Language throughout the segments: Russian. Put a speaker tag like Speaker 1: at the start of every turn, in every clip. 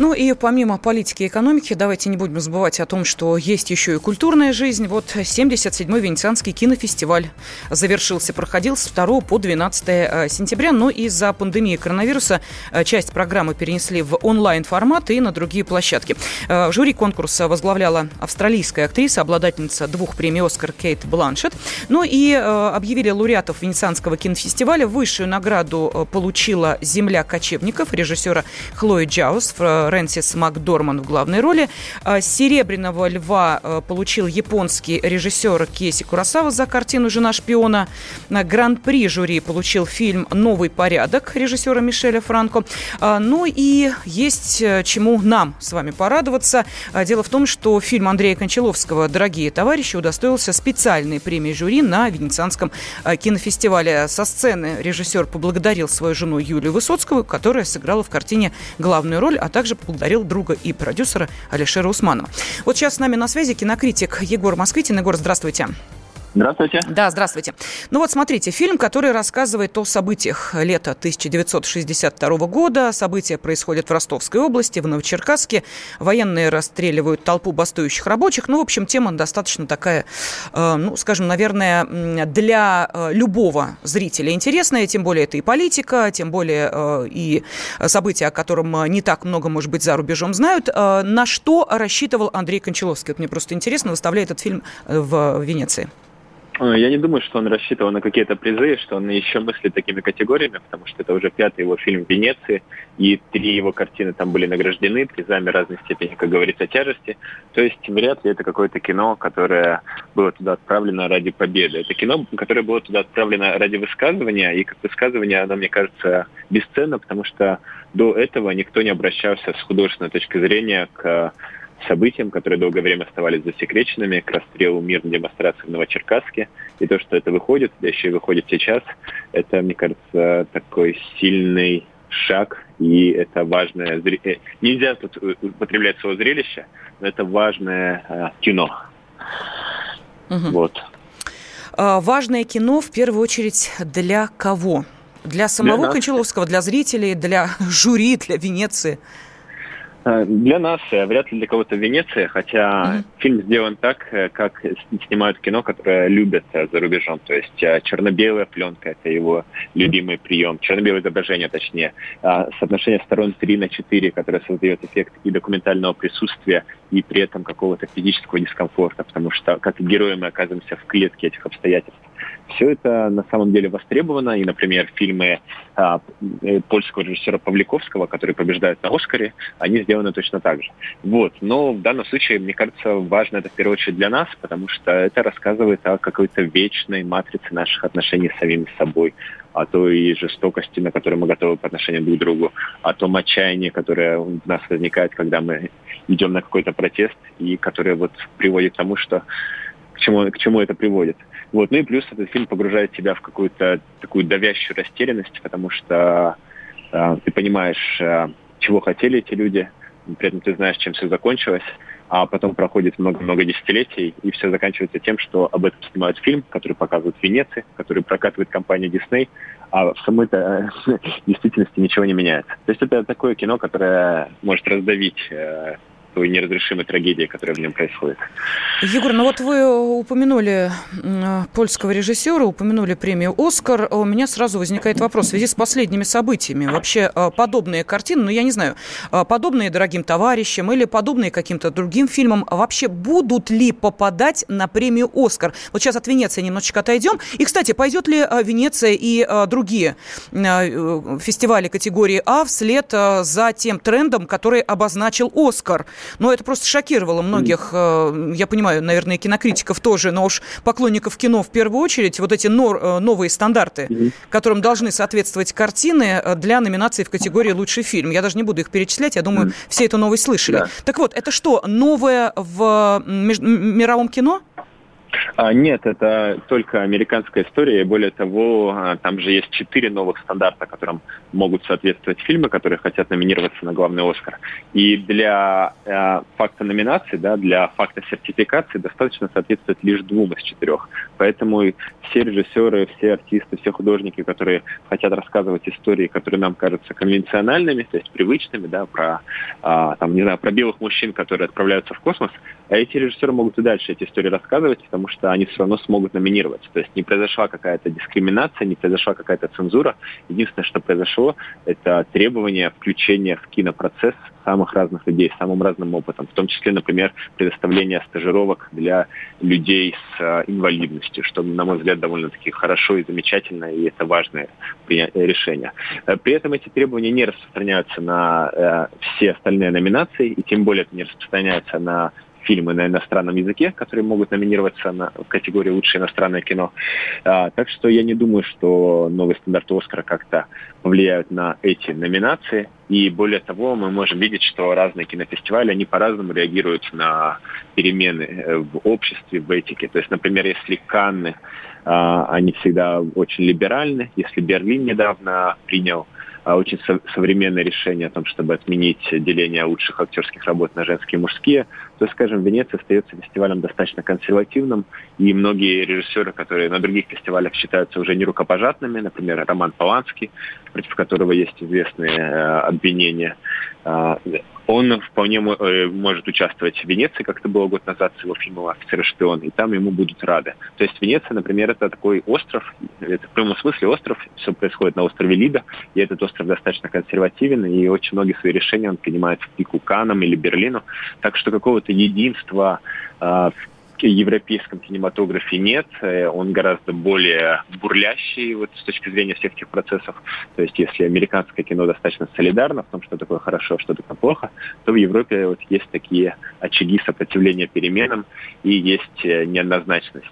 Speaker 1: Ну и помимо политики и экономики, давайте не будем забывать о том, что есть еще и культурная жизнь. Вот 77-й Венецианский кинофестиваль завершился, проходил с 2 по 12 э, сентября, но из-за пандемии коронавируса э, часть программы перенесли в онлайн-формат и на другие площадки. Э, жюри конкурса возглавляла австралийская актриса, обладательница двух премий «Оскар» Кейт Бланшет. Ну и объявили лауреатов Венецианского кинофестиваля. Высшую награду получила «Земля кочевников» режиссера Хлои Джаус Рэнсис Макдорман в главной роли. А, Серебряного льва а, получил японский режиссер Кейси Курасава за картину «Жена шпиона». Гран-при жюри получил фильм «Новый порядок» режиссера Мишеля Франко. А, ну и есть э, чему нам с вами порадоваться. Дело в том, что фильм Андрея Кончаловского «Дорогие товарищи» удостоился специальной премии жюри на Венецианском кинофестивале. Со сцены режиссер поблагодарил свою жену Юлию Высоцкую, которая сыграла в картине главную роль, а также поблагодарил друга и продюсера Алишера Усманова. Вот сейчас с нами на связи кинокритик Егор Москвитин. Егор, здравствуйте.
Speaker 2: Здравствуйте.
Speaker 1: Да, здравствуйте. Ну вот смотрите, фильм, который рассказывает о событиях лета 1962 года. События происходят в Ростовской области, в Новочеркасске. Военные расстреливают толпу бастующих рабочих. Ну, в общем, тема достаточно такая, э, ну, скажем, наверное, для э, любого зрителя интересная. Тем более это и политика, тем более э, и события, о котором не так много, может быть, за рубежом знают. На что рассчитывал Андрей Кончаловский? Вот мне просто интересно, выставляя этот фильм в Венеции.
Speaker 2: Э, я не думаю, что он рассчитывал на какие-то призы, что он еще мыслит такими категориями, потому что это уже пятый его фильм в Венеции, и три его картины там были награждены призами разной степени, как говорится, тяжести. То есть вряд ли это какое-то кино, которое было туда отправлено ради победы. Это кино, которое было туда отправлено ради высказывания, и как высказывание оно, мне кажется, бесценно, потому что до этого никто не обращался с художественной точки зрения к событиям, которые долгое время оставались засекреченными, к расстрелу мирной демонстрации в Новочеркасске. И то, что это выходит, да еще и выходит сейчас, это, мне кажется, такой сильный шаг, и это важное... Э, нельзя тут э, употреблять слово зрелище, но это важное э, кино.
Speaker 1: Угу. Вот. А, важное кино, в первую очередь, для кого? Для самого для Кончаловского, для зрителей, для жюри, для Венеции?
Speaker 2: Э, для нас, э, вряд ли для кого-то Венеция, хотя mm-hmm. фильм сделан так, э, как снимают кино, которое любят за рубежом. То есть черно-белая пленка – это его любимый прием. Черно-белое изображение, точнее. А соотношение сторон 3 на 4, которое создает эффект и документального присутствия, и при этом какого-то физического дискомфорта, потому что как герои мы оказываемся в клетке этих обстоятельств. Все это на самом деле востребовано, и, например, фильмы а, э, польского режиссера Павликовского, которые побеждают на Оскаре, они сделаны точно так же. Вот. Но в данном случае, мне кажется, важно это в первую очередь для нас, потому что это рассказывает о какой-то вечной матрице наших отношений с самими собой, о той жестокости, на которую мы готовы по отношению друг к другу, о том отчаянии, которое у нас возникает, когда мы идем на какой-то протест, и которое вот приводит к тому, что к чему, к чему это приводит. Вот. Ну и плюс этот фильм погружает тебя в какую-то такую давящую растерянность, потому что э, ты понимаешь, э, чего хотели эти люди, при этом ты знаешь, чем все закончилось, а потом проходит много-много десятилетий, и все заканчивается тем, что об этом снимают фильм, который показывают в Венеции, который прокатывает компания Disney, а в самой-то э, действительности ничего не меняется. То есть это такое кино, которое может раздавить э, той неразрешимой трагедии, которая в нем происходит.
Speaker 1: Егор, ну вот вы упомянули польского режиссера, упомянули премию «Оскар». У меня сразу возникает вопрос в связи с последними событиями. Вообще подобные картины, ну я не знаю, подобные «Дорогим товарищам» или подобные каким-то другим фильмам вообще будут ли попадать на премию «Оскар»? Вот сейчас от Венеции немножечко отойдем. И, кстати, пойдет ли Венеция и другие фестивали категории А вслед за тем трендом, который обозначил «Оскар»? Но это просто шокировало многих, э, я понимаю, наверное, кинокритиков тоже, но уж поклонников кино в первую очередь, вот эти э, новые стандарты, которым должны соответствовать картины э, для номинации в категории «Лучший фильм». Я даже не буду их перечислять, я думаю, все эту новость слышали. Так вот, это что, новое в мировом кино?
Speaker 2: А, нет, это только американская история. И более того, а, там же есть четыре новых стандарта, которым могут соответствовать фильмы, которые хотят номинироваться на главный Оскар. И для э, факта номинации, да, для факта сертификации достаточно соответствовать лишь двум из четырех. Поэтому все режиссеры, все артисты, все художники, которые хотят рассказывать истории, которые нам кажутся конвенциональными, то есть привычными, да, про, э, там, не знаю, про белых мужчин, которые отправляются в космос, а эти режиссеры могут и дальше эти истории рассказывать, потому что они все равно смогут номинироваться. То есть не произошла какая-то дискриминация, не произошла какая-то цензура. Единственное, что произошло, это требование включения в кинопроцесс самых разных людей с самым разным опытом, в том числе, например, предоставление стажировок для людей с э, инвалидностью, что, на мой взгляд, довольно-таки хорошо и замечательно, и это важное решение. Э, при этом эти требования не распространяются на э, все остальные номинации, и тем более это не распространяется на фильмы на иностранном языке, которые могут номинироваться на, в категории «Лучшее иностранное кино». А, так что я не думаю, что новые стандарты Оскара как-то повлияют на эти номинации. И более того, мы можем видеть, что разные кинофестивали, они по-разному реагируют на перемены э, в обществе, в этике. То есть, например, если Канны, а, они всегда очень либеральны, если Берлин недавно принял а, очень современное решение о том, чтобы отменить деление лучших актерских работ на женские и мужские, то, скажем, Венеция остается фестивалем достаточно консервативным, и многие режиссеры, которые на других фестивалях считаются уже нерукопожатными, например, Роман Поланский, против которого есть известные э, обвинения, э, он вполне э, может участвовать в Венеции, как это было год назад с его фильмом «Офицер и шпион», и там ему будут рады. То есть Венеция, например, это такой остров, это в прямом смысле остров, все происходит на острове Лида, и этот остров достаточно консервативен, и очень многие свои решения он принимает в пику Канам или Берлину, так что какого-то единства э, в европейском кинематографе нет. Э, он гораздо более бурлящий вот, с точки зрения всех этих процессов. То есть если американское кино достаточно солидарно в том, что такое хорошо, что такое плохо, то в Европе вот есть такие очаги сопротивления переменам и есть э, неоднозначность.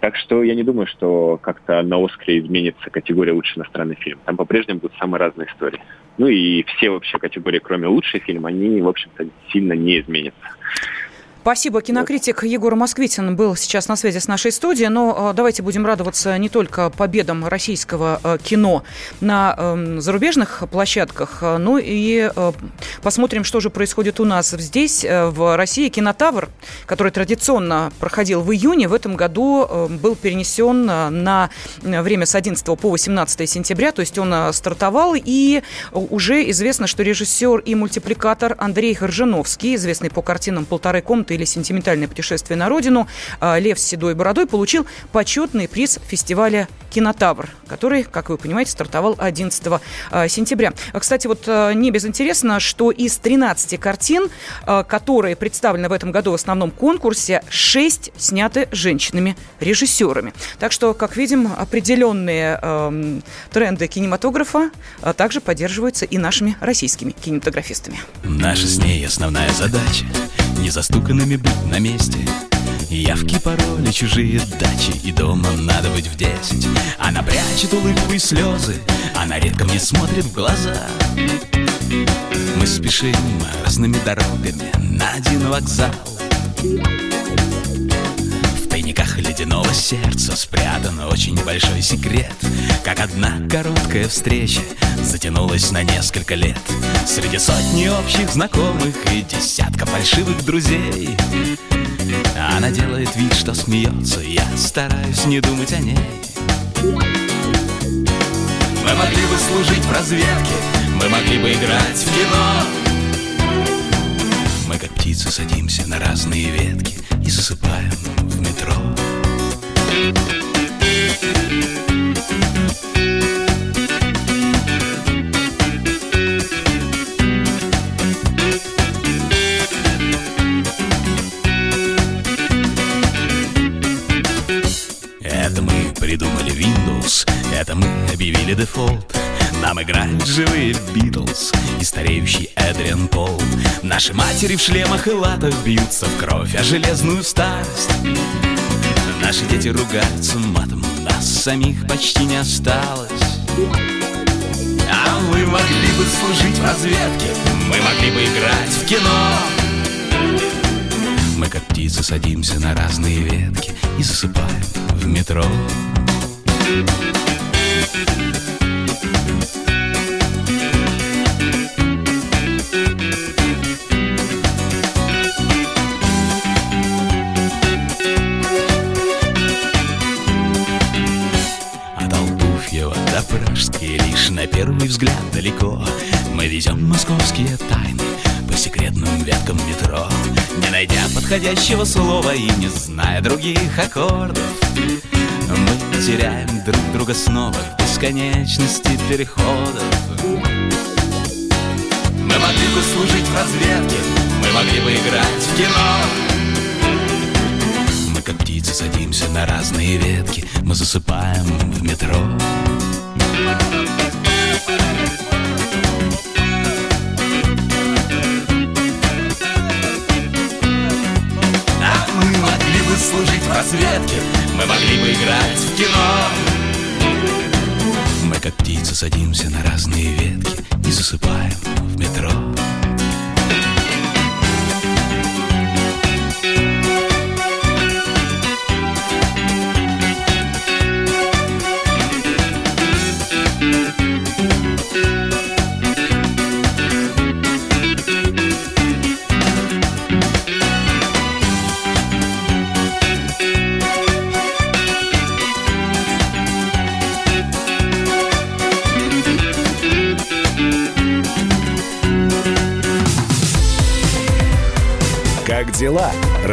Speaker 2: Так что я не думаю, что как-то на Оскаре изменится категория «Лучший иностранный фильм». Там по-прежнему будут самые разные истории. Ну и все вообще категории, кроме «Лучший фильм», они, в общем-то, сильно не изменятся.
Speaker 1: Спасибо. Кинокритик Егор Москвитин был сейчас на связи с нашей студией. Но э, давайте будем радоваться не только победам российского э, кино на эм, зарубежных площадках, э, но и посмотрим, что же происходит у нас здесь, в России. Кинотавр, который традиционно проходил в июне, в этом году был перенесен на время с 11 по 18 сентября. То есть он стартовал, и уже известно, что режиссер и мультипликатор Андрей Горжиновский, известный по картинам «Полторы комнаты» или «Сентиментальное путешествие на родину» а, Лев с седой бородой получил почетный приз фестиваля «Кинотавр», который, как вы понимаете, стартовал 11 а, сентября. Кстати, вот а, не безинтересно, что из 13 картин, которые представлены в этом году в основном конкурсе, 6 сняты женщинами-режиссерами. Так что, как видим, определенные э, тренды кинематографа а, также поддерживаются и нашими российскими кинематографистами.
Speaker 3: Наша с ней основная задача не застуканными быть на месте. Явки, пароли, чужие дачи И дома надо быть в десять. Она прячет улыбку и слезы Она редко мне смотрит в глаза. Мы спешим разными дорогами На один вокзал. Тайниках ледяного сердца Спрятан очень большой секрет. Как одна короткая встреча Затянулась на несколько лет. Среди сотни общих знакомых И десятка фальшивых друзей. Она делает вид, что смеется Я стараюсь не думать о ней. Мы могли бы служить в разведке Мы могли бы играть в кино. Мы как птицы садимся на разные ветки и засыпаем в метро. Объявили дефолт. Нам играют живые Битлз и стареющий Эдриан Пол. Наши матери в шлемах и латах бьются в кровь, а железную старость. Наши дети ругаются матом, нас самих почти не осталось. А мы могли бы служить в разведке, мы могли бы играть в кино. Мы как птицы садимся на разные ветки И засыпаем в метро Пражские лишь на первый взгляд далеко. Мы везем московские тайны по секретным веткам метро Не найдя подходящего слова и не зная других аккордов. Мы теряем друг друга снова в бесконечности переходов. Мы могли бы служить в разведке, на разные ветки, мы засыпаем в метро. Служить в разведке. Мы могли бы играть в кино. Мы как птицы садимся на разные ветки И засыпаем в метро